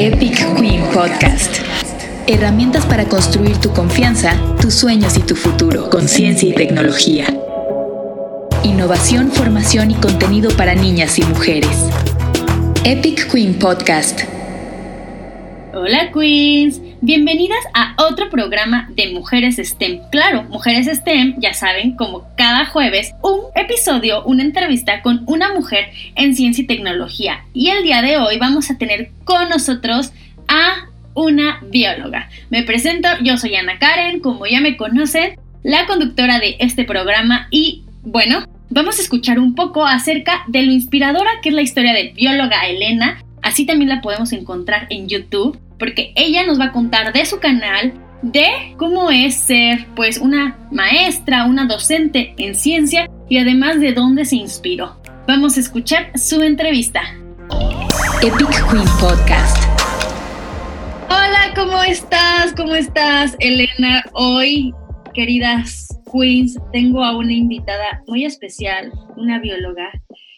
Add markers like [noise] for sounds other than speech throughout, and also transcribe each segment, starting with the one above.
Epic Queen Podcast. Herramientas para construir tu confianza, tus sueños y tu futuro con ciencia y tecnología. Innovación, formación y contenido para niñas y mujeres. Epic Queen Podcast. Hola Queens, bienvenidas a otro programa de Mujeres STEM. Claro, Mujeres STEM, ya saben, como cada jueves, un episodio, una entrevista con una mujer en ciencia y tecnología. Y el día de hoy vamos a tener con nosotros a una bióloga. Me presento, yo soy Ana Karen, como ya me conocen, la conductora de este programa y bueno, vamos a escuchar un poco acerca de lo inspiradora que es la historia de bióloga Elena. Así también la podemos encontrar en YouTube porque ella nos va a contar de su canal, de cómo es ser pues una maestra, una docente en ciencia y además de dónde se inspiró. Vamos a escuchar su entrevista. Epic Queen Podcast. Hola, ¿cómo estás? ¿Cómo estás, Elena? Hoy, queridas Queens, tengo a una invitada muy especial, una bióloga.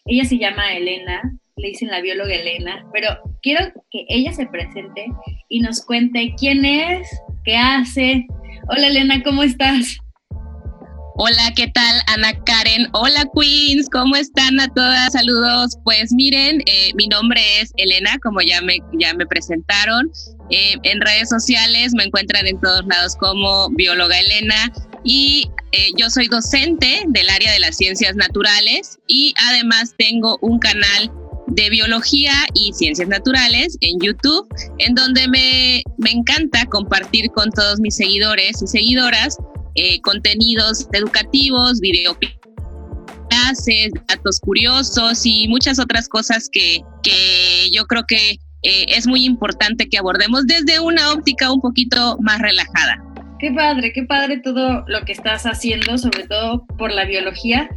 Ella se llama Elena, le dicen la bióloga Elena, pero quiero que ella se presente y nos cuente quién es, qué hace. Hola Elena, ¿cómo estás? Hola, ¿qué tal Ana Karen? Hola Queens, ¿cómo están a todas? Saludos. Pues miren, eh, mi nombre es Elena, como ya me, ya me presentaron. Eh, en redes sociales me encuentran en todos lados como bióloga Elena y eh, yo soy docente del área de las ciencias naturales y además tengo un canal de biología y ciencias naturales en YouTube, en donde me, me encanta compartir con todos mis seguidores y seguidoras eh, contenidos educativos, video clases, datos curiosos y muchas otras cosas que, que yo creo que eh, es muy importante que abordemos desde una óptica un poquito más relajada. Qué padre, qué padre todo lo que estás haciendo, sobre todo por la biología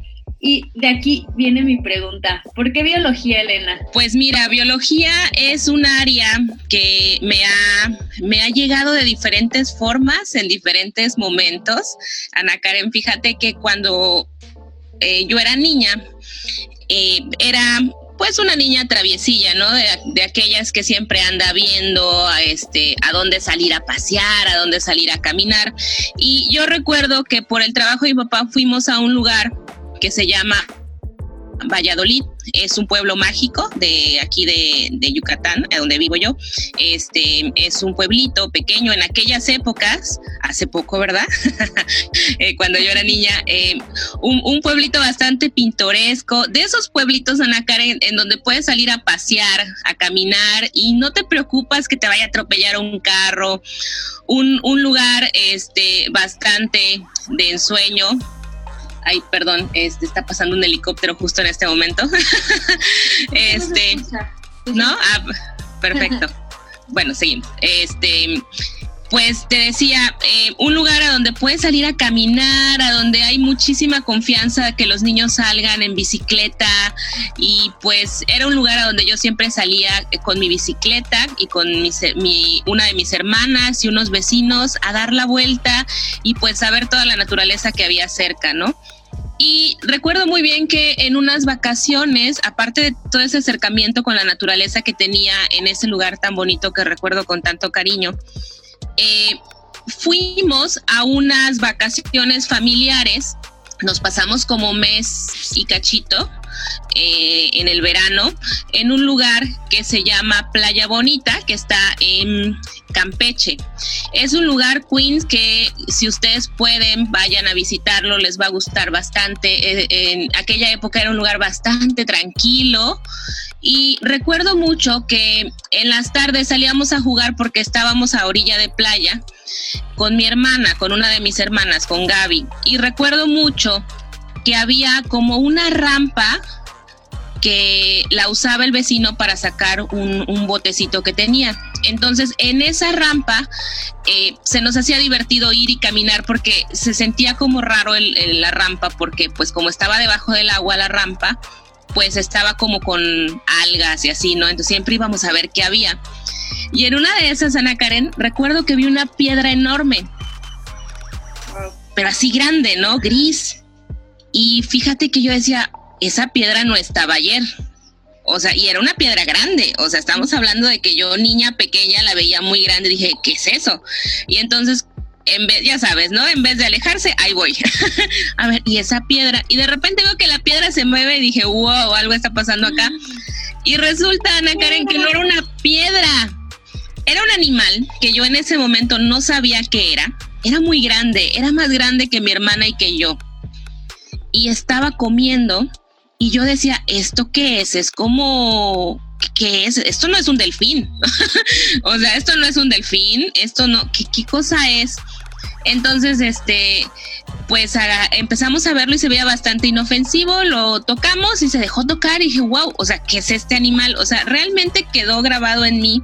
y de aquí viene mi pregunta, ¿por qué biología, Elena? Pues mira, biología es un área que me ha, me ha llegado de diferentes formas, en diferentes momentos. Ana Karen, fíjate que cuando eh, yo era niña, eh, era pues una niña traviesilla, ¿no? De, de, aquellas que siempre anda viendo a este a dónde salir a pasear, a dónde salir a caminar. Y yo recuerdo que por el trabajo de mi papá fuimos a un lugar que se llama Valladolid. Es un pueblo mágico de aquí de, de, Yucatán, donde vivo yo. Este es un pueblito pequeño en aquellas épocas, hace poco, ¿verdad? [laughs] eh, cuando yo era niña, eh, un, un, pueblito bastante pintoresco, de esos pueblitos, Ana en donde puedes salir a pasear, a caminar y no te preocupas que te vaya a atropellar un carro. Un, un lugar este, bastante de ensueño, ay, perdón, este, está pasando un helicóptero justo en este momento. [laughs] este, ¿no? Ah, perfecto. bueno, seguimos. Este, pues te decía, eh, un lugar a donde puedes salir a caminar, a donde hay muchísima confianza que los niños salgan en bicicleta y pues era un lugar a donde yo siempre salía con mi bicicleta y con mi, una de mis hermanas y unos vecinos a dar la vuelta y pues a ver toda la naturaleza que había cerca, ¿no? Y recuerdo muy bien que en unas vacaciones, aparte de todo ese acercamiento con la naturaleza que tenía en ese lugar tan bonito que recuerdo con tanto cariño, eh, fuimos a unas vacaciones familiares, nos pasamos como mes y cachito eh, en el verano en un lugar que se llama Playa Bonita, que está en Campeche. Es un lugar, Queens, que si ustedes pueden, vayan a visitarlo, les va a gustar bastante. Eh, en aquella época era un lugar bastante tranquilo. Y recuerdo mucho que en las tardes salíamos a jugar porque estábamos a orilla de playa con mi hermana, con una de mis hermanas, con Gaby. Y recuerdo mucho que había como una rampa que la usaba el vecino para sacar un, un botecito que tenía. Entonces, en esa rampa eh, se nos hacía divertido ir y caminar porque se sentía como raro el, el, la rampa, porque pues como estaba debajo del agua la rampa, pues estaba como con algas y así, ¿no? Entonces siempre íbamos a ver qué había. Y en una de esas, Ana Karen, recuerdo que vi una piedra enorme, pero así grande, ¿no? Gris. Y fíjate que yo decía, esa piedra no estaba ayer. O sea, y era una piedra grande. O sea, estamos hablando de que yo, niña pequeña, la veía muy grande. Dije, ¿qué es eso? Y entonces, en vez, ya sabes, ¿no? En vez de alejarse, ahí voy. [laughs] a ver, y esa piedra. Y de repente veo que la piedra se mueve y dije, wow, algo está pasando acá. Y resulta, Ana Karen, que no era una piedra. Era un animal que yo en ese momento no sabía qué era. Era muy grande, era más grande que mi hermana y que yo. Y estaba comiendo y yo decía, ¿esto qué es? Es como, ¿qué es? Esto no es un delfín. [laughs] o sea, esto no es un delfín, esto no, ¿qué, cosa es? Entonces, este, pues empezamos a verlo y se veía bastante inofensivo, lo tocamos y se dejó tocar y dije, wow, o sea, ¿qué es este animal? O sea, realmente quedó grabado en mí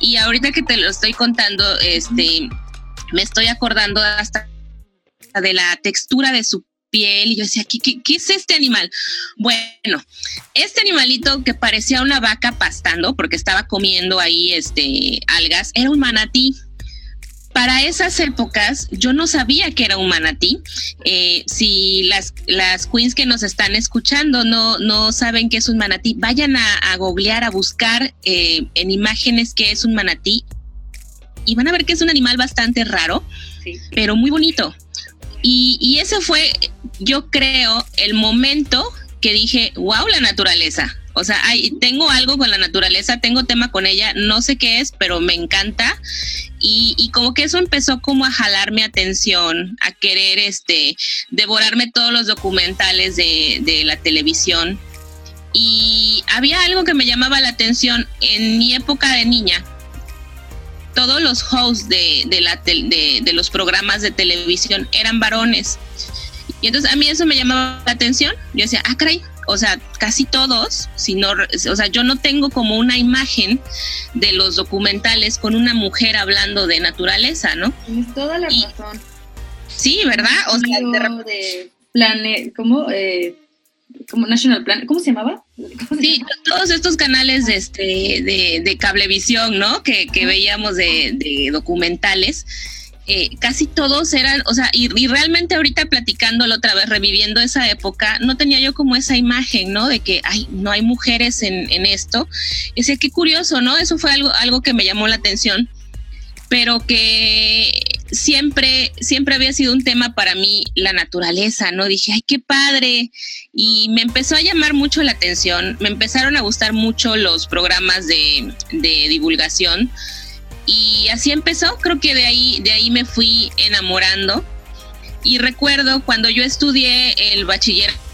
y ahorita que te lo estoy contando, este, me estoy acordando hasta de la textura de su piel y yo decía, ¿qué, qué, es este animal? Bueno, este animalito que parecía una vaca pastando porque estaba comiendo ahí este, algas, era un manatí. Para esas épocas yo no sabía que era un manatí. Eh, si las, las queens que nos están escuchando no, no saben que es un manatí, vayan a, a googlear, a buscar eh, en imágenes qué es un manatí y van a ver que es un animal bastante raro, pero muy bonito. Y, y ese fue, yo creo, el momento que dije, wow, la naturaleza. O sea, hay, tengo algo con la naturaleza, tengo tema con ella, no sé qué es, pero me encanta. Y, y, como que eso empezó como a jalar mi atención, a querer este, devorarme todos los documentales de, de la televisión. Y había algo que me llamaba la atención en mi época de niña, todos los hosts de, de, la de, de, los programas de televisión eran varones. Y entonces a mí eso me llamaba la atención. Yo decía, ah, caray, o sea, casi todos, si no, o sea, yo no tengo como una imagen de los documentales con una mujer hablando de naturaleza, ¿no? Tienes toda la razón. Sí, ¿verdad? O sea, de, de plane, ¿cómo? Eh, como National Plan, ¿cómo se llamaba? sí, todos estos canales de, este, de, de cablevisión, ¿no? Que, que veíamos de, de documentales. Eh, casi todos eran, o sea, y, y, realmente ahorita platicándolo otra vez, reviviendo esa época, no tenía yo como esa imagen, ¿no? De que ay, no hay mujeres en, en esto. Y decía, qué curioso, ¿no? Eso fue algo, algo que me llamó la atención, pero que siempre, siempre había sido un tema para mí la naturaleza, ¿no? Dije, ay, qué padre. Y me empezó a llamar mucho la atención, me empezaron a gustar mucho los programas de, de divulgación. Y así empezó, creo que de ahí, de ahí me fui enamorando. Y recuerdo cuando yo estudié el bachillerato,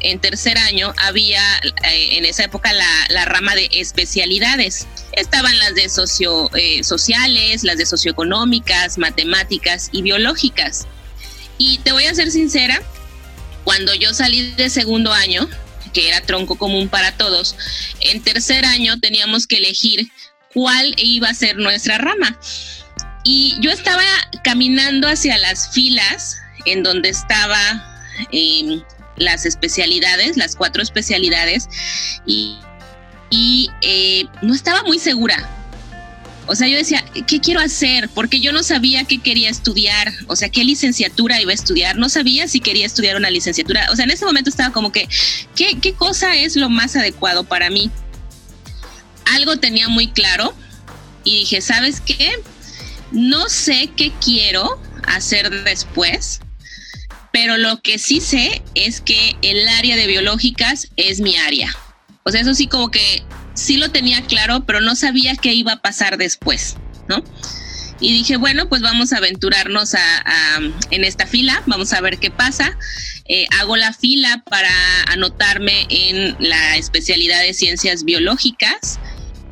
en tercer año había eh, en esa época la, la, rama de especialidades. Estaban las de socio, eh, sociales, las de socioeconómicas, matemáticas y biológicas. Y te voy a ser sincera, cuando yo salí de segundo año, que era tronco común para todos, en tercer año teníamos que elegir cuál iba a ser nuestra rama. Y yo estaba caminando hacia las filas en donde estaba eh, las especialidades, las cuatro especialidades, y, y eh, no estaba muy segura. O sea, yo decía, ¿qué quiero hacer? Porque yo no sabía qué quería estudiar, o sea, qué licenciatura iba a estudiar, no sabía si quería estudiar una licenciatura, o sea, en ese momento estaba como que, ¿qué, qué cosa es lo más adecuado para mí? Algo tenía muy claro y dije, ¿sabes qué? No sé qué quiero hacer después, pero lo que sí sé es que el área de biológicas es mi área. O sea, eso sí como que sí lo tenía claro, pero no sabía qué iba a pasar después, ¿no? Y dije, bueno, pues vamos a aventurarnos a, a, en esta fila, vamos a ver qué pasa. Eh, hago la fila para anotarme en la especialidad de ciencias biológicas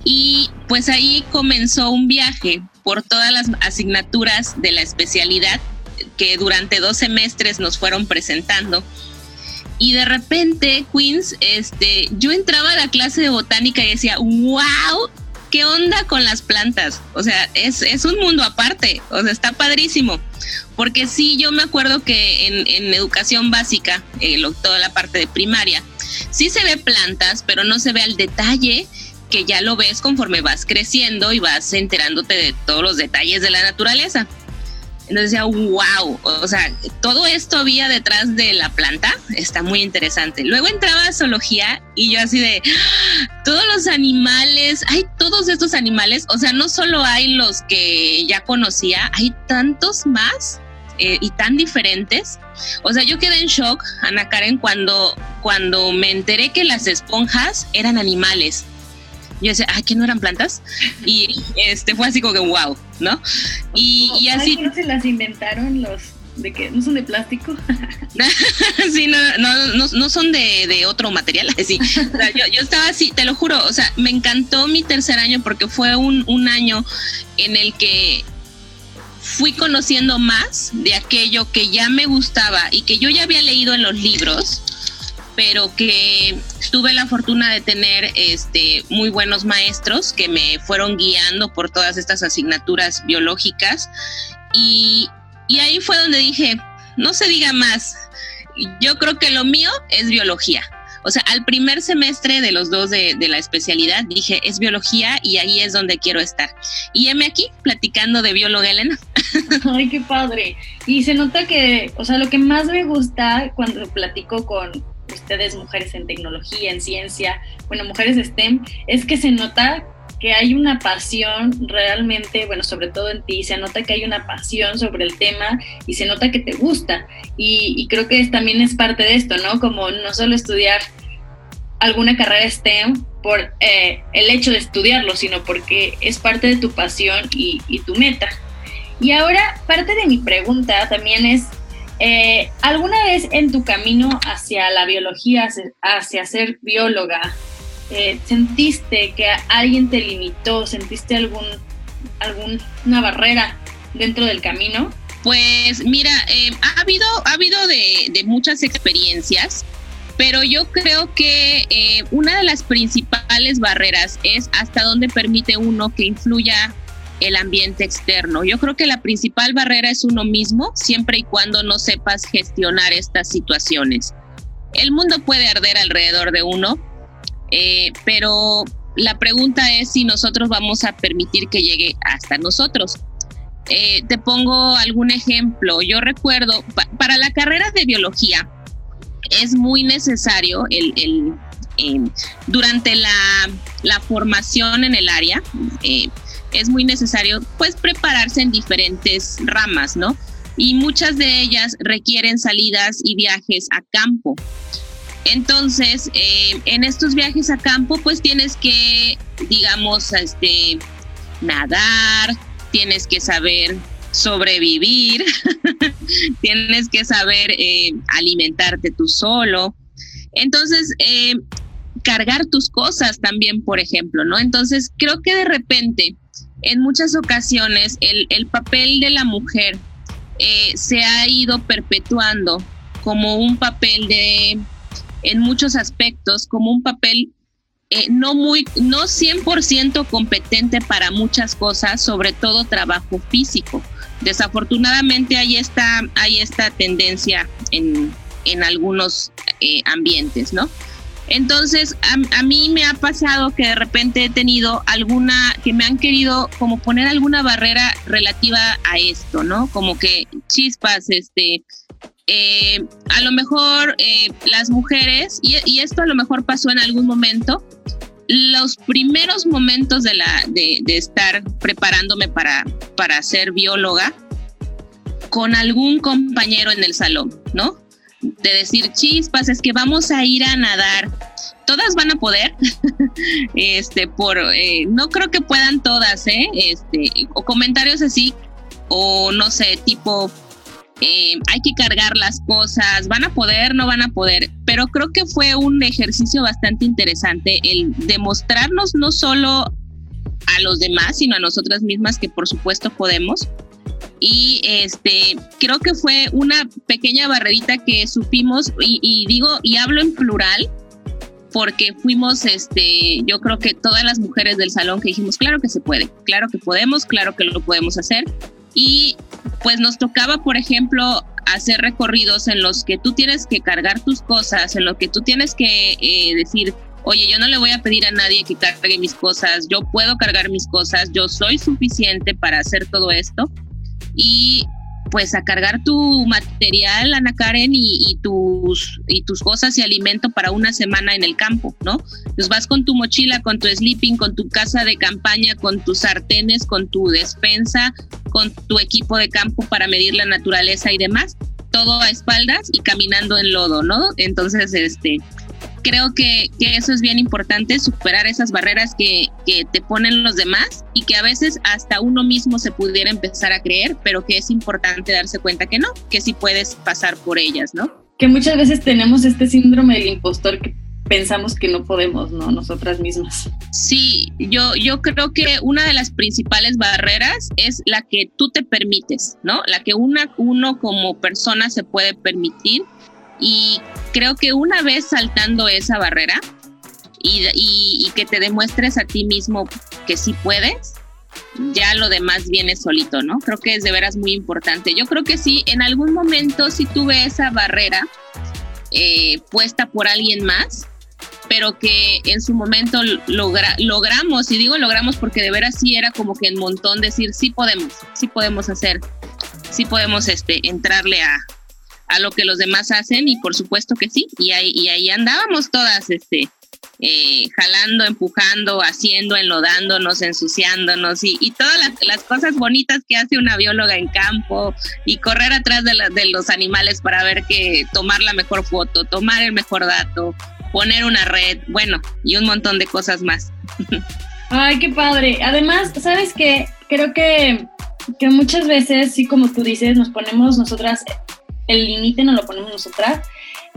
y pues ahí comenzó un viaje por todas las asignaturas de la especialidad que durante dos semestres nos fueron presentando. Y de repente, Queens, este, yo entraba a la clase de botánica y decía, wow, ¿qué onda con las plantas? O sea, es, es un mundo aparte, o sea, está padrísimo. Porque sí, yo me acuerdo que en, en educación básica, eh, lo, toda la parte de primaria, sí se ve plantas, pero no se ve al detalle que ya lo ves conforme vas creciendo y vas enterándote de todos los detalles de la naturaleza. Entonces decía, wow, o sea, todo esto había detrás de la planta, está muy interesante. Luego entraba a zoología y yo así de, ¡Ah! todos los animales, hay todos estos animales, o sea, no solo hay los que ya conocía, hay tantos más eh, y tan diferentes. O sea, yo quedé en shock, Ana Karen, cuando, cuando me enteré que las esponjas eran animales. Yo decía, ah, que no eran plantas. Y este fue así como que wow, ¿no? Y, así. ¿No se las inventaron los de que no son de plástico? [laughs] sí, no, no, no, son de, otro material. [laughs] Sí. yo, yo, estaba así, te lo juro, o sea, me encantó mi tercer año porque fue un, un año en el que fui conociendo más de aquello que ya me gustaba y que yo ya había leído en los libros pero que tuve la fortuna de tener este, muy buenos maestros que me fueron guiando por todas estas asignaturas biológicas y, ahí fue donde dije, no se diga más, yo creo que lo mío es biología. O sea, al primer semestre de los dos de, de, la especialidad dije, es biología y ahí es donde quiero estar. Y heme aquí platicando de bióloga Elena. [laughs] Ay, qué padre. Y se nota que, o sea, lo que más me gusta cuando platico con, ustedes mujeres en tecnología, en ciencia, bueno, mujeres STEM, es que se nota que hay una pasión realmente, bueno, sobre todo en ti, se nota que hay una pasión sobre el tema y se nota que te gusta. Y, creo que también es parte de esto, ¿no? Como no solo estudiar alguna carrera STEM por eh, el hecho de estudiarlo, sino porque es parte de tu pasión y tu meta. Y ahora, parte de mi pregunta también es, eh, ¿Alguna vez en tu camino hacia la biología, hacia ser bióloga, eh, sentiste que alguien te limitó, sentiste algún, alguna barrera dentro del camino? Pues mira, eh, ha habido, ha habido de, muchas experiencias, pero yo creo que una de las principales barreras es hasta dónde permite uno que influya el ambiente externo. Yo creo que la principal barrera es uno mismo, siempre y cuando no sepas gestionar estas situaciones. El mundo puede arder alrededor de uno, eh, pero la pregunta es si nosotros vamos a permitir que llegue hasta nosotros. Eh, te pongo algún ejemplo. Yo recuerdo, para la carrera de biología es muy necesario el, eh, durante la, la, formación en el área, es muy necesario pues prepararse en diferentes ramas, ¿no? Y muchas de ellas requieren salidas y viajes a campo. Entonces, eh, en estos viajes a campo, pues tienes que, digamos, este, nadar, tienes que saber sobrevivir, [laughs] tienes que saber eh, alimentarte tú solo. Entonces, eh, cargar tus cosas también, por ejemplo, ¿no? Entonces, creo que de repente en muchas ocasiones el, papel de la mujer eh, se ha ido perpetuando como un papel de, en muchos aspectos, como un papel eh, no muy, no 100% competente para muchas cosas, sobre todo trabajo físico. Desafortunadamente hay esta, hay esta tendencia en, en algunos eh, ambientes, ¿no? Entonces, a, mí me ha pasado que de repente he tenido alguna, que me han querido como poner alguna barrera relativa a esto, ¿no? Como que chispas, este, eh, a lo mejor eh, las mujeres, y, esto a lo mejor pasó en algún momento, los primeros momentos de, la, de, estar preparándome para, para ser bióloga, con algún compañero en el salón, ¿no? De decir chispas, es que vamos a ir a nadar. Todas van a poder, [laughs] este, por, eh, no creo que puedan todas, ¿eh? Este, o comentarios así, o no sé, tipo, eh, hay que cargar las cosas, van a poder, no van a poder, pero creo que fue un ejercicio bastante interesante el demostrarnos no solo a los demás, sino a nosotras mismas que por supuesto podemos, y este creo que fue una pequeña barrerita que supimos y, digo y hablo en plural porque fuimos este yo creo que todas las mujeres del salón que dijimos claro que se puede claro que podemos claro que lo podemos hacer y pues nos tocaba por ejemplo hacer recorridos en los que tú tienes que cargar tus cosas en los que tú tienes que eh, decir oye, yo no le voy a pedir a nadie que cargue mis cosas, yo puedo cargar mis cosas, yo soy suficiente para hacer todo esto. Y pues a cargar tu material, Ana Karen, y, tus, y tus cosas y alimento para una semana en el campo, ¿no? Pues vas con tu mochila, con tu sleeping, con tu casa de campaña, con tus sartenes, con tu despensa, con tu equipo de campo para medir la naturaleza y demás, todo a espaldas y caminando en lodo, ¿no? Entonces, este, creo que, eso es bien importante, superar esas barreras que, que, te ponen los demás y que a veces hasta uno mismo se pudiera empezar a creer, pero que es importante darse cuenta que no, que sí puedes pasar por ellas, ¿no? Que muchas veces tenemos este síndrome del impostor que pensamos que no podemos, ¿no? Nosotras mismas. Sí, yo, yo creo que una de las principales barreras es la que tú te permites, ¿no? La que una, uno como persona se puede permitir y creo que una vez saltando esa barrera y, que te demuestres a ti mismo que sí puedes, ya lo demás viene solito, ¿no? Creo que es de veras muy importante. Yo creo que sí, en algún momento sí tuve esa barrera eh, puesta por alguien más, pero que en su momento logramos, y digo logramos porque de veras sí era como que en montón decir, sí podemos, sí podemos hacer, sí podemos este, entrarle a, a lo que los demás hacen y por supuesto que sí, y ahí, y ahí andábamos todas, este, eh, jalando, empujando, haciendo, enlodándonos, ensuciándonos y, todas las, cosas bonitas que hace una bióloga en campo y correr atrás de, de los animales para ver que tomar la mejor foto, tomar el mejor dato, poner una red, bueno, y un montón de cosas más. Ay, qué padre. Además, ¿sabes qué? Creo que, que muchas veces, sí, como tú dices, nos ponemos nosotras el límite no lo ponemos nosotras,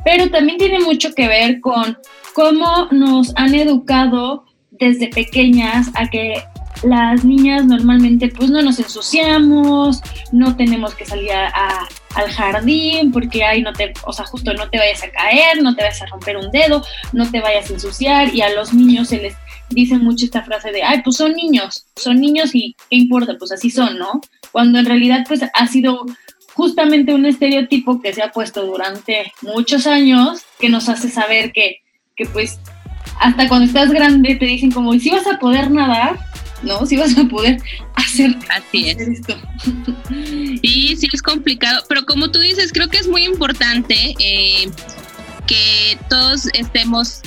pero también tiene mucho que ver con cómo nos han educado desde pequeñas a que las niñas normalmente pues no nos ensuciamos, no tenemos que salir al jardín porque ahí no te, o sea, justo no te vayas a caer, no te vayas a romper un dedo, no te vayas a ensuciar y a los niños se les dice mucho esta frase de, ay, pues son niños, son niños y qué importa, pues así son, ¿no? Cuando en realidad pues ha sido justamente un estereotipo que se ha puesto durante muchos años que nos hace saber que, que pues hasta cuando estás grande te dicen como, si vas a poder nadar, ¿no? Si vas a poder hacer, [laughs] Así es. esto. Sí, sí es complicado, pero como tú dices, creo que es muy importante eh, que todos estemos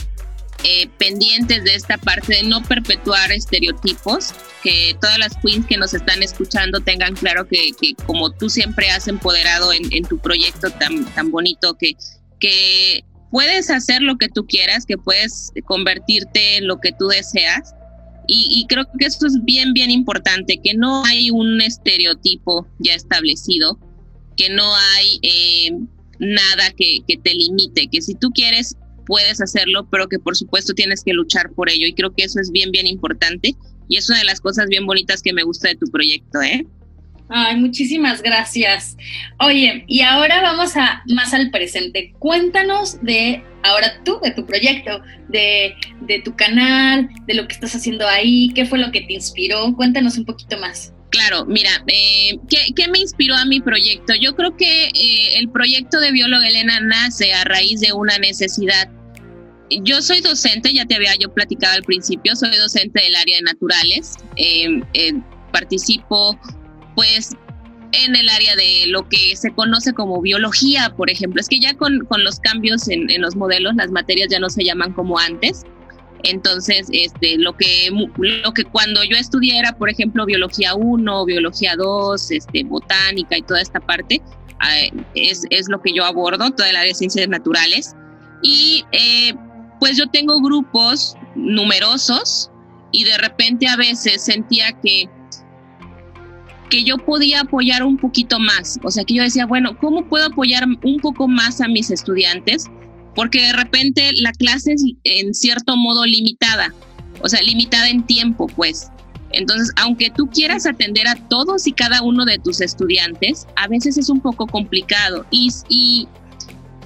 eh, pendientes de esta parte de no perpetuar estereotipos, que todas las queens que nos están escuchando tengan claro que, como tú siempre has empoderado en, tu proyecto tan, tan bonito, que, que puedes hacer lo que tú quieras, que puedes convertirte en lo que tú deseas. Y, creo que esto es bien, bien importante, que no hay un estereotipo ya establecido, que no hay eh, nada que, que te limite, que si tú quieres puedes hacerlo, pero que por supuesto tienes que luchar por ello. Y creo que eso es bien, bien importante. Y es una de las cosas bien bonitas que me gusta de tu proyecto, ¿eh? Ay, muchísimas gracias. Oye, y ahora vamos a más al presente. Cuéntanos de ahora tú, de tu proyecto, de, de tu canal, de lo que estás haciendo ahí, qué fue lo que te inspiró. Cuéntanos un poquito más. Claro, mira, eh, ¿qué, me inspiró a mi proyecto? Yo creo que eh, el proyecto de bióloga Elena nace a raíz de una necesidad yo soy docente, ya te había yo platicado al principio, soy docente del área de naturales. Em, em, participo, pues, en el área de lo que se conoce como biología, por ejemplo. Es que ya con, los cambios en, los modelos, las materias ya no se llaman como antes. Entonces, este, lo que, lo que cuando yo estudié era, por ejemplo, biología 1, biología 2, este, botánica y toda esta parte, ah, es, es, lo que yo abordo, toda el área de ciencias naturales. Y eh, pues yo tengo grupos numerosos y de repente a veces sentía que que yo podía apoyar un poquito más, o sea que yo decía, bueno, ¿cómo puedo apoyar un poco más a mis estudiantes? Porque de repente la clase es en cierto modo limitada, o sea, limitada en tiempo, pues. Entonces, aunque tú quieras atender a todos y cada uno de tus estudiantes, a veces es un poco complicado y,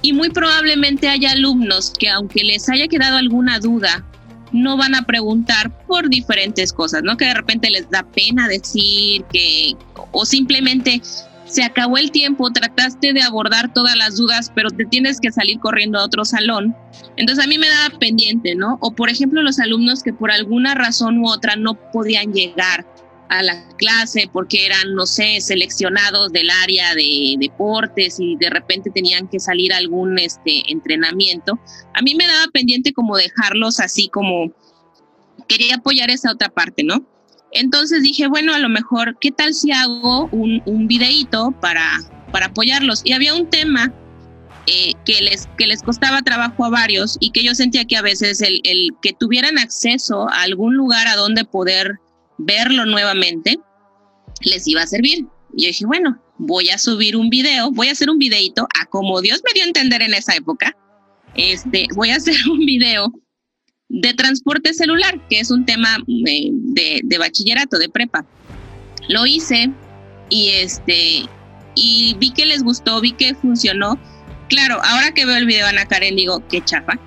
y muy probablemente haya alumnos que aunque les haya quedado alguna duda, no van a preguntar por diferentes cosas, ¿no? Que de repente les da pena decir que o simplemente se acabó el tiempo, trataste de abordar todas las dudas, pero te tienes que salir corriendo a otro salón. Entonces a mí me daba pendiente, ¿no? O por ejemplo los alumnos que por alguna razón u otra no podían llegar a la clase porque eran, no sé, seleccionados del área de deportes y de repente tenían que salir a algún este, entrenamiento, a mí me daba pendiente como dejarlos así como quería apoyar esa otra parte, ¿no? Entonces dije, bueno, a lo mejor, ¿qué tal si hago un, un videíto para, para apoyarlos? Y había un tema eh, que, les, que les costaba trabajo a varios y que yo sentía que a veces el, que tuvieran acceso a algún lugar a donde poder verlo nuevamente, les iba a servir. Y yo dije, bueno, voy a subir un video, voy a hacer un videito, a como Dios me dio a entender en esa época, este, voy a hacer [laughs] un video de transporte celular, que es un tema eh, de, de, bachillerato, de prepa. Lo hice y este y vi que les gustó, vi que funcionó. Claro, ahora que veo el video de Ana Karen digo, qué chapa.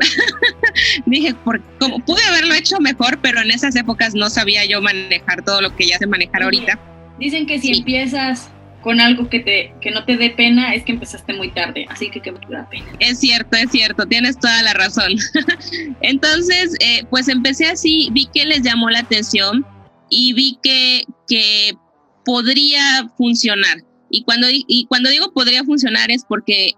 [laughs] Dije, por, como, pude haberlo hecho mejor, pero en esas épocas no sabía yo manejar todo lo que ya sé manejar ahorita. Dicen que si empiezas con algo que, te, que no te dé pena es que empezaste muy tarde, así que me da pena. Es cierto, es cierto, tienes toda la razón. [laughs] Entonces, eh, pues empecé así, vi que les llamó la atención y vi que, que podría funcionar. Y cuando, y cuando digo podría funcionar es porque,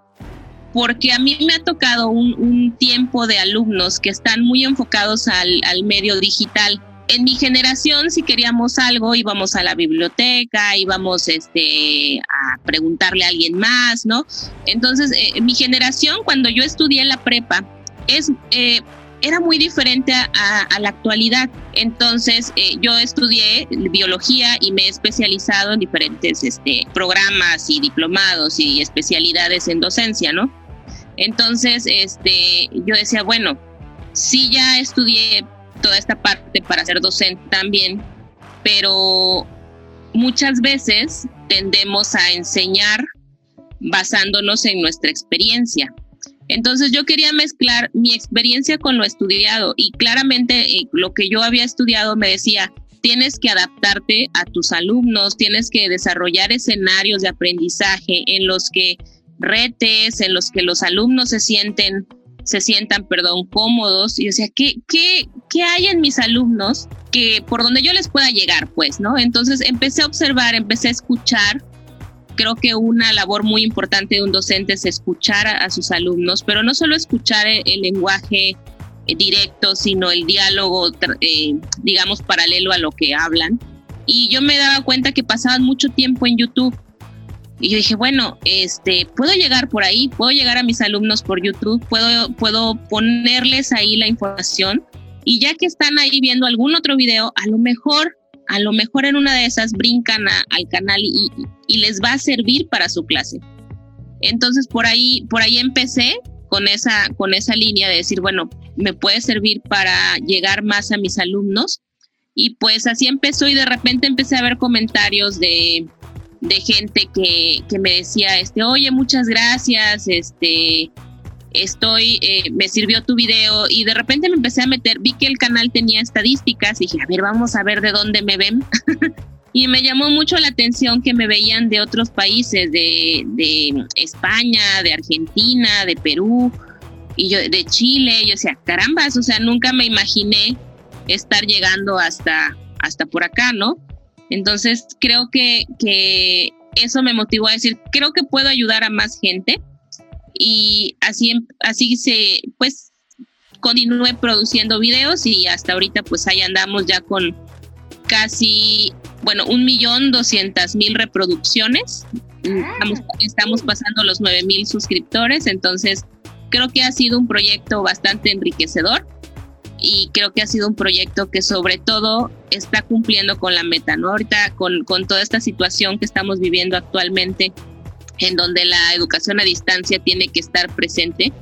porque a mí me ha tocado un, un tiempo de alumnos que están muy enfocados al, al medio digital en mi generación, si queríamos algo, íbamos a la biblioteca, íbamos este, a preguntarle a alguien más, ¿no? Entonces, eh, mi generación, cuando yo estudié la prepa, es, eh, era muy diferente a, la actualidad. Entonces, eh, yo estudié biología y me he especializado en diferentes este, programas y diplomados y especialidades en docencia, ¿no? Entonces, este, yo decía, bueno, si ya estudié toda esta parte para ser docente también, pero muchas veces tendemos a enseñar basándonos en nuestra experiencia. Entonces yo quería mezclar mi experiencia con lo estudiado y claramente eh, lo que yo había estudiado me decía, tienes que adaptarte a tus alumnos, tienes que desarrollar escenarios de aprendizaje en los que retes, en los que los alumnos se sienten se sientan, perdón, cómodos. Y o sea, ¿qué, qué, qué hay en mis alumnos que por donde yo les pueda llegar, pues, ¿no? Entonces empecé a observar, empecé a escuchar. Creo que una labor muy importante de un docente es escuchar a, sus alumnos, pero no solo escuchar el, lenguaje directo, sino el diálogo, eh, digamos, paralelo a lo que hablan. Y yo me daba cuenta que pasaban mucho tiempo en YouTube y yo dije, bueno, este, puedo llegar por ahí, puedo llegar a mis alumnos por YouTube, puedo, puedo ponerles ahí la información y ya que están ahí viendo algún otro video, a lo mejor, a lo mejor en una de esas brincan al canal y, y, les va a servir para su clase. Entonces por ahí, por ahí empecé con esa, con esa línea de decir, bueno, me puede servir para llegar más a mis alumnos. Y pues así empezó y de repente empecé a ver comentarios de, de gente que, que, me decía, este, oye, muchas gracias, este, estoy, eh, me sirvió tu video y de repente me empecé a meter, vi que el canal tenía estadísticas y dije, a ver, vamos a ver de dónde me ven. [laughs] y me llamó mucho la atención que me veían de otros países, de, de España, de Argentina, de Perú y yo de Chile. Yo decía, carambas, o sea, nunca me imaginé estar llegando hasta, hasta por acá, ¿no? Entonces creo que, que eso me motivó a decir, creo que puedo ayudar a más gente. Y así, así se, pues, continué produciendo videos y hasta ahorita pues ahí andamos ya con casi, bueno, un millón doscientas mil reproducciones. Estamos, estamos pasando los nueve mil suscriptores, entonces creo que ha sido un proyecto bastante enriquecedor y creo que ha sido un proyecto que sobre todo está cumpliendo con la meta, ¿no? Ahorita con, con toda esta situación que estamos viviendo actualmente, en donde la educación a distancia tiene que estar presente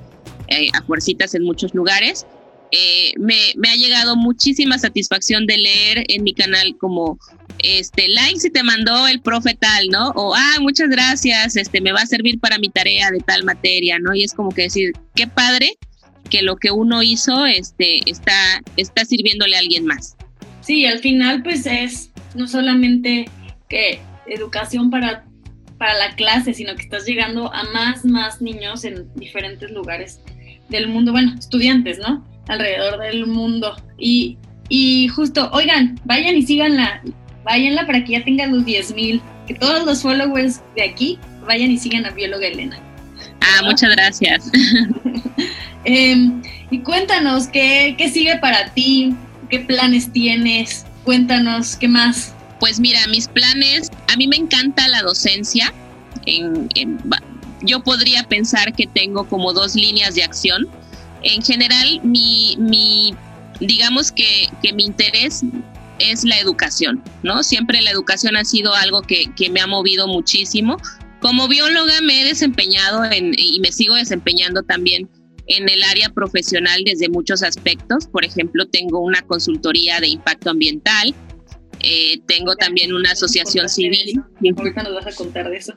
eh, a fuercitas en muchos lugares. Eh, me, me, ha llegado muchísima satisfacción de leer en mi canal como este like si te mandó el profe tal, ¿no? O ah, muchas gracias, este me va a servir para mi tarea de tal materia, ¿no? Y es como que decir, qué padre que lo que uno hizo este, está, está sirviéndole a alguien más. Sí, al final pues es no solamente que educación para, para la clase, sino que estás llegando a más, más niños en diferentes lugares del mundo, bueno, estudiantes, ¿no? Alrededor del mundo. Y, y justo, oigan, vayan y sigan la, váyanla para que ya tenga los 10 mil, que todos los followers de aquí vayan y sigan a bióloga Elena. Ah, muchas gracias. [laughs] Em, y cuéntanos, ¿qué, ¿qué sigue para ti? ¿Qué planes tienes? Cuéntanos, ¿qué más? Pues mira, mis planes, a mí me encanta la docencia. En, yo podría pensar que tengo como dos líneas de acción. En general, mi, mi digamos que, que mi interés es la educación, ¿no? Siempre la educación ha sido algo que, que me ha movido muchísimo. Como bióloga me he desempeñado y me sigo desempeñando también en el área profesional desde muchos aspectos. Por ejemplo, tengo una consultoría de impacto ambiental, eh, tengo también una asociación civil. Ahorita nos vas a contar de eso.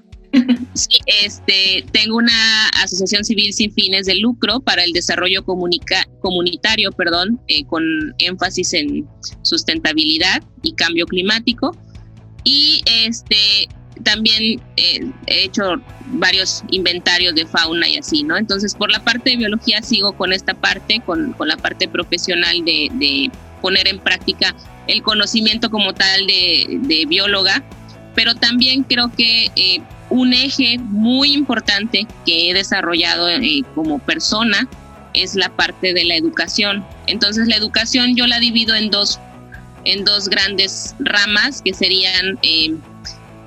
Sí, este, tengo una asociación civil sin fines de lucro para el desarrollo comunitario, perdón, eh, con énfasis en sustentabilidad y cambio climático. Y este, también eh, he hecho varios inventarios de fauna y así, ¿no? Entonces, por la parte de biología sigo con esta parte, con, con la parte profesional de, de, poner en práctica el conocimiento como tal de, bióloga, pero también creo que eh, un eje muy importante que he desarrollado eh, como persona es la parte de la educación. Entonces, la educación yo la divido en dos, en dos grandes ramas que serían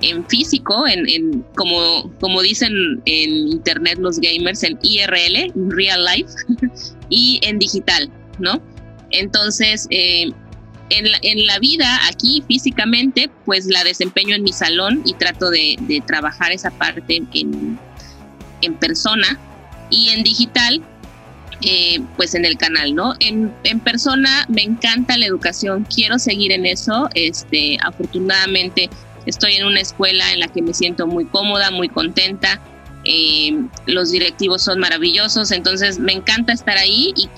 en físico, en, como, como dicen en internet los gamers, en IRL, real life, [laughs] y en digital, ¿no? Entonces, eh, en, la, en, la, vida aquí físicamente, pues la desempeño en mi salón y trato de, trabajar esa parte en, en, persona y en digital, eh, pues en el canal, ¿no? En, en, persona me encanta la educación, quiero seguir en eso, este, afortunadamente Estoy en una escuela en la que me siento muy cómoda, muy contenta. Eh, los directivos son maravillosos, entonces me encanta estar ahí y,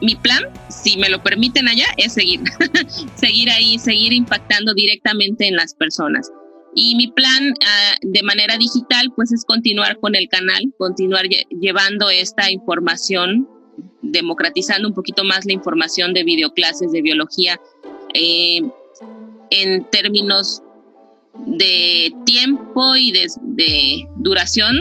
mi plan, si me lo permiten allá, es seguir, [laughs] seguir ahí, seguir impactando directamente en las personas. Y mi plan ah, de manera digital, pues es continuar con el canal, continuar llevando esta información, democratizando un poquito más la información de videoclases de biología eh, en términos de tiempo y de, duración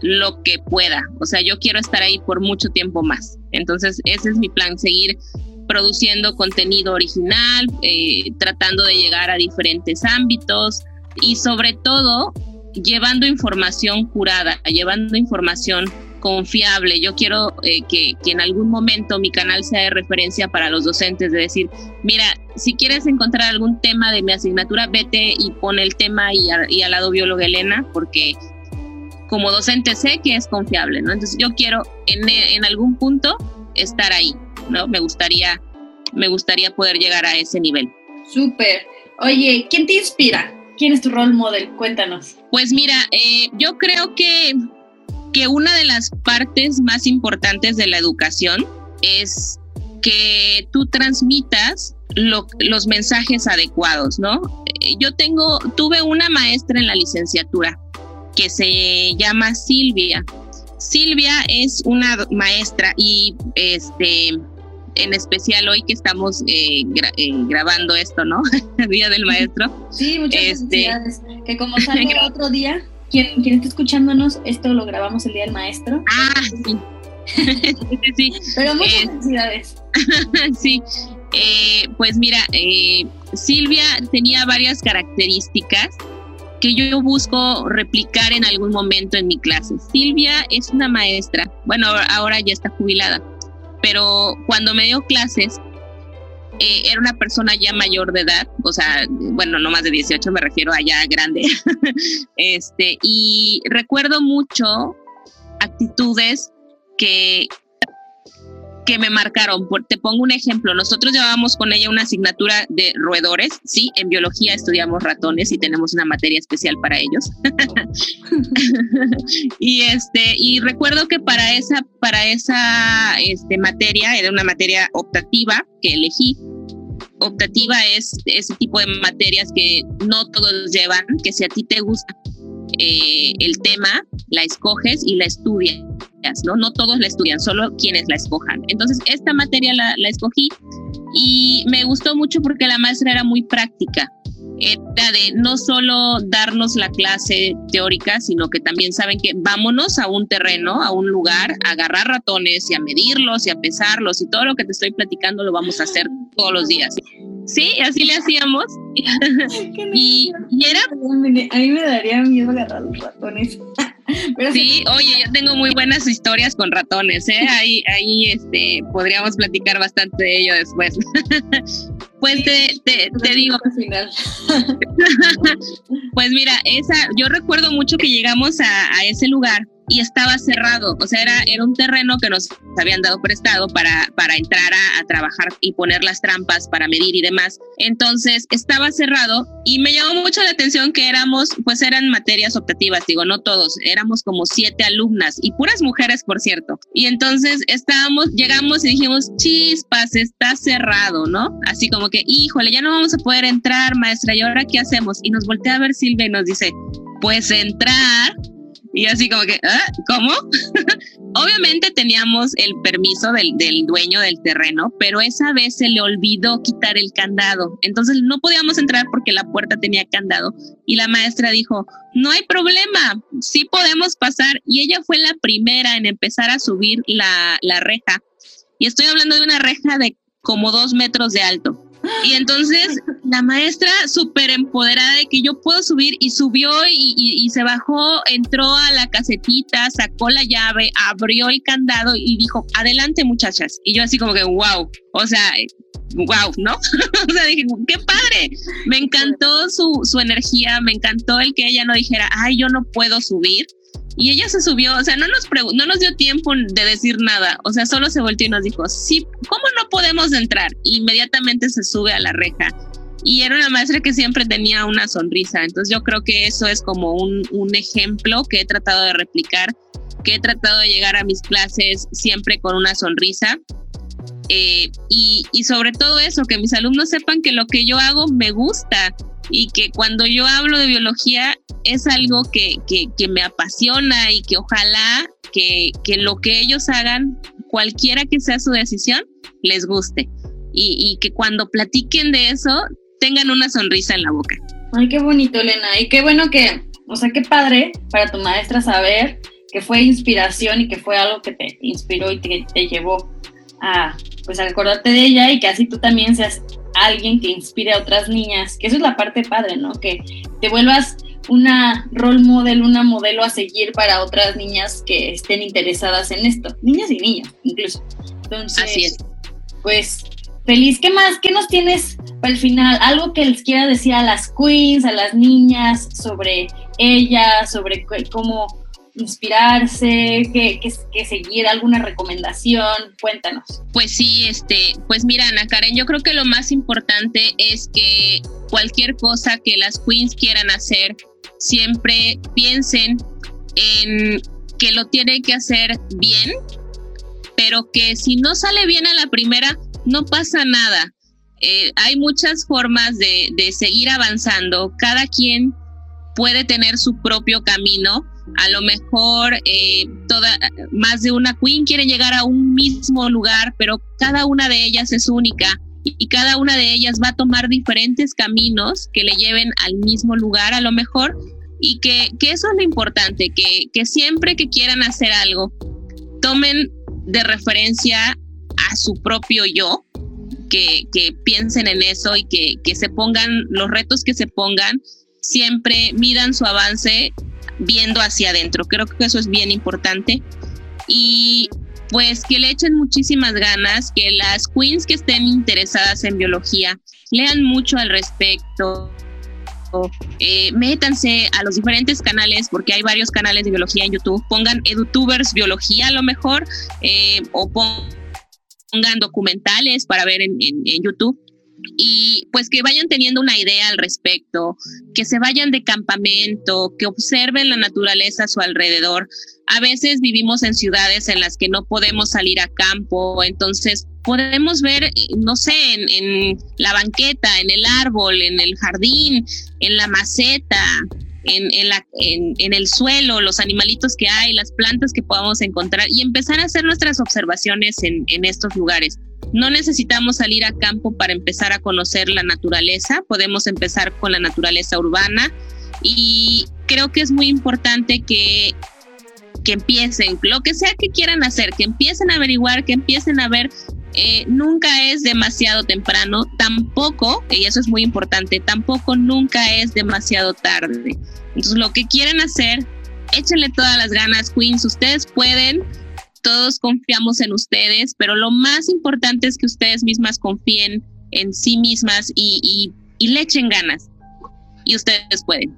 lo que pueda. O sea, yo quiero estar ahí por mucho tiempo más. Entonces, ese es mi plan, seguir produciendo contenido original, eh, tratando de llegar a diferentes ámbitos y sobre todo llevando información curada, llevando información confiable. Yo quiero eh, que, que, en algún momento mi canal sea de referencia para los docentes, de decir, mira, si quieres encontrar algún tema de mi asignatura, vete y pon el tema y, y al lado bióloga Elena, porque como docente sé que es confiable, ¿no? Entonces yo quiero en, en algún punto estar ahí, ¿no? Me gustaría, me gustaría poder llegar a ese nivel. Súper. Oye, ¿quién te inspira? ¿Quién es tu role model? Cuéntanos. Pues mira, eh, yo creo que que una de las partes más importantes de la educación es que tú transmitas los mensajes adecuados, ¿no? Eh, yo tengo, tuve una maestra en la licenciatura que se llama Silvia. Silvia es una maestra y este en especial hoy que estamos eh, eh, grabando esto, ¿no? [laughs] día del maestro. Sí, muchas este, Que como sale [laughs] otro día, quien, quien está escuchándonos, esto lo grabamos el Día del Maestro. Ah, sí. [laughs] sí, Pero muchas eh, felicidades. [laughs] sí, eh, pues mira, eh, Silvia tenía varias características que yo busco replicar en algún momento en mi clase. Silvia es una maestra, bueno, ahora ya está jubilada, pero cuando me dio clases, eh, era una persona ya mayor de edad, o sea, bueno, no más de 18, me refiero a ya grande. [laughs] este, y recuerdo mucho actitudes que, que me marcaron. te pongo un ejemplo. Nosotros llevábamos con ella una asignatura de roedores. Sí, en biología estudiamos ratones y tenemos una materia especial para ellos. [laughs] y este, y recuerdo que para esa, para esa este, materia, era una materia optativa que elegí. Optativa es ese tipo de materias que no todos llevan, que si a ti te gusta eh, el tema, la escoges y la estudias, ¿no? No todos la estudian, solo quienes la escojan. Entonces, esta materia la, la escogí y me gustó mucho porque la maestra era muy práctica. era de no solo darnos la clase teórica, sino que también saben que vámonos a un terreno, a un lugar, a agarrar ratones y a medirlos y a pesarlos y todo lo que te estoy platicando lo vamos a hacer todos los días. Sí, así le hacíamos. [laughs] y, era... A mí me daría miedo agarrar los ratones. [laughs] [laughs] sí, oye, yo tengo muy buenas historias con ratones, ¿eh? [laughs] Ahí, ahí este, podríamos platicar bastante de ello después. [laughs] pues te, te, te digo. pues mira, esa, yo recuerdo mucho que llegamos a, a ese lugar y estaba cerrado, o sea, era, era un terreno que nos habían dado prestado para, para entrar a, trabajar y poner las trampas para medir y demás. Entonces estaba cerrado y me llamó mucho la atención que éramos, pues eran materias optativas, digo, no todos, éramos como siete alumnas y puras mujeres, por cierto. Y entonces estábamos, llegamos y dijimos, chispas, está cerrado, ¿no? Así como que, híjole, ya no vamos a poder entrar, maestra, ¿y ahora qué hacemos? Y nos voltea a ver Silvia y nos dice, pues entrar y así como que, ¿Ah? ¿cómo? [laughs] Obviamente teníamos el permiso del, del, dueño del terreno, pero esa vez se le olvidó quitar el candado. Entonces no podíamos entrar porque la puerta tenía candado. Y la maestra dijo, no hay problema, sí podemos pasar. Y ella fue la primera en empezar a subir la, la reja. Y estoy hablando de una reja de como dos metros de alto. Y entonces la maestra súper empoderada de que yo puedo subir y subió y, se bajó, entró a la casetita, sacó la llave, abrió el candado y dijo, adelante muchachas. Y yo así como que, wow, o sea, wow, ¿no? [laughs] o sea, dije, qué padre. Me encantó su, su energía, me encantó el que ella no dijera, ay, yo no puedo subir y ella se subió, o sea, no nos, no nos dio tiempo de decir nada, o sea, solo se volteó y nos dijo, sí, ¿cómo no podemos entrar? Inmediatamente se sube a la reja. Y era una maestra que siempre tenía una sonrisa, entonces yo creo que eso es como un, ejemplo que he tratado de replicar, que he tratado de llegar a mis clases siempre con una sonrisa. Eh, y sobre todo eso, que mis alumnos sepan que lo que yo hago me gusta y que cuando yo hablo de biología es algo que, que, me apasiona y que ojalá que, que, lo que ellos hagan, cualquiera que sea su decisión, les guste. Y, y, que cuando platiquen de eso, tengan una sonrisa en la boca. Ay, qué bonito, Elena. Y qué bueno que, o sea, qué padre para tu maestra saber que fue inspiración y que fue algo que te inspiró y que te llevó a, pues, acordarte de ella y que así tú también seas alguien que inspire a otras niñas, que eso es la parte padre, ¿no? Que te vuelvas una role model, una modelo a seguir para otras niñas que estén interesadas en esto, niñas y niños incluso. Entonces, Así es. pues feliz, ¿qué más? ¿Qué nos tienes para el final? Algo que les quiera decir a las queens, a las niñas sobre ellas, sobre cómo inspirarse, que, que, seguir, alguna recomendación, cuéntanos. Pues sí, este, pues mira, Ana Karen, yo creo que lo más importante es que cualquier cosa que las queens quieran hacer, siempre piensen en que lo tienen que hacer bien, pero que si no sale bien a la primera, no pasa nada. Eh, hay muchas formas de, de seguir avanzando, cada quien puede tener su propio camino. A lo mejor eh, toda, más de una queen quiere llegar a un mismo lugar, pero cada una de ellas es única y cada una de ellas va a tomar diferentes caminos que le lleven al mismo lugar a lo mejor y que, que eso es lo importante, que, que siempre que quieran hacer algo, tomen de referencia a su propio yo, que, que piensen en eso y que, que se pongan los retos que se pongan, siempre midan su avance viendo hacia adentro. Creo que eso es bien importante. Y pues que le echen muchísimas ganas, que las queens que estén interesadas en biología lean mucho al respecto. Eh, métanse a los diferentes canales, porque hay varios canales de biología en YouTube. Pongan EduTubers Biología a lo mejor, eh, o pongan documentales para ver en, en YouTube y pues que vayan teniendo una idea al respecto, que se vayan de campamento, que observen la naturaleza a su alrededor. A veces vivimos en ciudades en las que no podemos salir a campo, entonces podemos ver, no sé, en, la banqueta, en el árbol, en el jardín, en la maceta, en, la, en, el suelo, los animalitos que hay, las plantas que podamos encontrar y empezar a hacer nuestras observaciones en, en estos lugares No necesitamos salir a campo para empezar a conocer la naturaleza, podemos empezar con la naturaleza urbana. Y creo que es muy importante que, que empiecen, lo que sea que quieran hacer, que empiecen a averiguar, que empiecen a ver eh, nunca es demasiado temprano, tampoco, y eso es muy importante, tampoco nunca es demasiado tarde. Entonces, lo que quieren hacer, échenle todas las ganas, Queens, ustedes pueden, todos confiamos en ustedes, pero lo más importante es que ustedes mismas confíen en sí mismas y, y le echen ganas. Y ustedes pueden.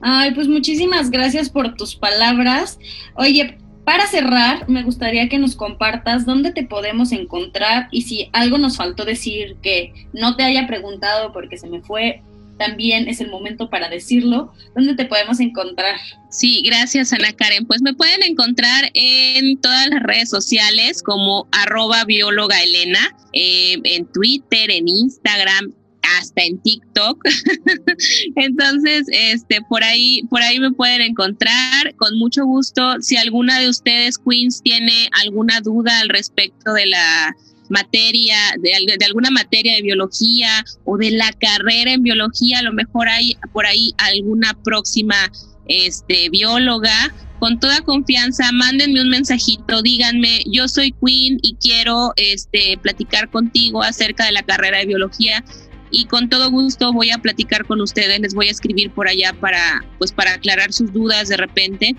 Ay, pues muchísimas gracias por tus palabras. Oye, para cerrar, me gustaría que nos compartas dónde te podemos encontrar y si algo nos faltó decir que no te haya preguntado porque se me fue, también es el momento para decirlo. ¿Dónde te podemos encontrar? Sí, gracias Ana Karen. Pues me pueden encontrar en todas las redes sociales como arroba bióloga Elena, eh, en Twitter, en Instagram, hasta en TikTok. [laughs] Entonces, este, por ahí, por ahí me pueden encontrar con mucho gusto. Si alguna de ustedes, Queens, tiene alguna duda al respecto de la materia, de, de, alguna materia de biología o de la carrera en biología, a lo mejor hay por ahí alguna próxima este, bióloga, con toda confianza, mándenme un mensajito, díganme, yo soy Queen y quiero este, platicar contigo acerca de la carrera de biología y con todo gusto voy a platicar con ustedes, les voy a escribir por allá para pues para aclarar sus dudas de repente.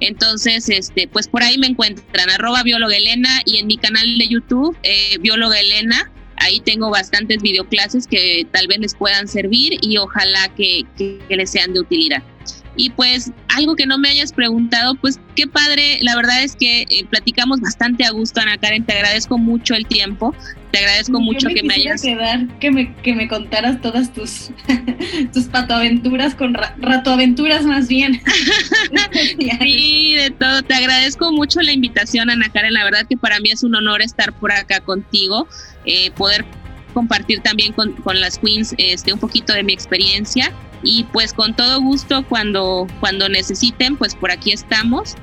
Entonces, este, pues por ahí me encuentran, arroba bióloga Elena y en mi canal de YouTube, eh, bióloga Elena, ahí tengo bastantes videoclases que tal vez les puedan servir y ojalá que, les sean de utilidad. Y pues algo que no me hayas preguntado, pues qué padre, la verdad es que eh, platicamos bastante a gusto, Ana Karen, te agradezco mucho el tiempo, te agradezco mucho que me hayas... quedar, que me, que me contaras todas tus, [laughs] tus patoaventuras, con ratoaventuras más bien. [laughs] [laughs] sí, de todo, te agradezco mucho la invitación, Ana Karen, la verdad que para mí es un honor estar por acá contigo, eh, poder compartir también con, con las queens este, un poquito de mi experiencia y pues con todo gusto cuando, cuando necesiten, pues por aquí estamos.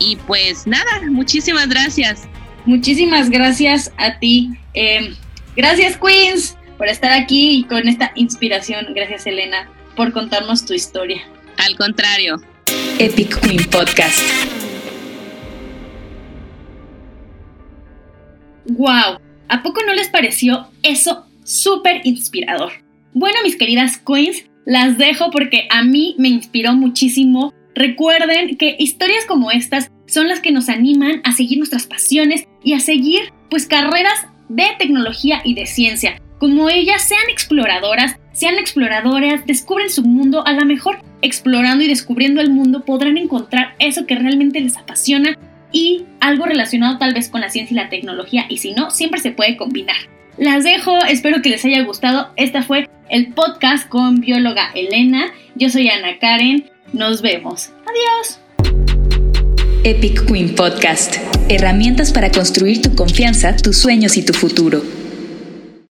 Y pues nada, muchísimas gracias. Muchísimas gracias a ti. Eh, gracias Queens por estar aquí y con esta inspiración. Gracias Elena por contarnos tu historia. Al contrario. Epic Queen Podcast. Wow, ¿a poco no les pareció eso súper inspirador? Bueno, mis queridas Queens, las dejo porque a mí me inspiró muchísimo. Recuerden que historias como estas son las que nos animan a seguir nuestras pasiones y a seguir pues carreras de tecnología y de ciencia. Como ellas sean exploradoras, sean exploradoras, descubren su mundo, a lo mejor explorando y descubriendo el mundo podrán encontrar eso que realmente les apasiona y algo relacionado tal vez con la ciencia y la tecnología y si no, siempre se puede combinar. Las dejo, espero que les haya gustado. Esta fue el podcast con bióloga Elena. Yo soy Ana Karen. Nos vemos. Adiós. Epic Queen Podcast. Herramientas para construir tu confianza, tus sueños y tu futuro.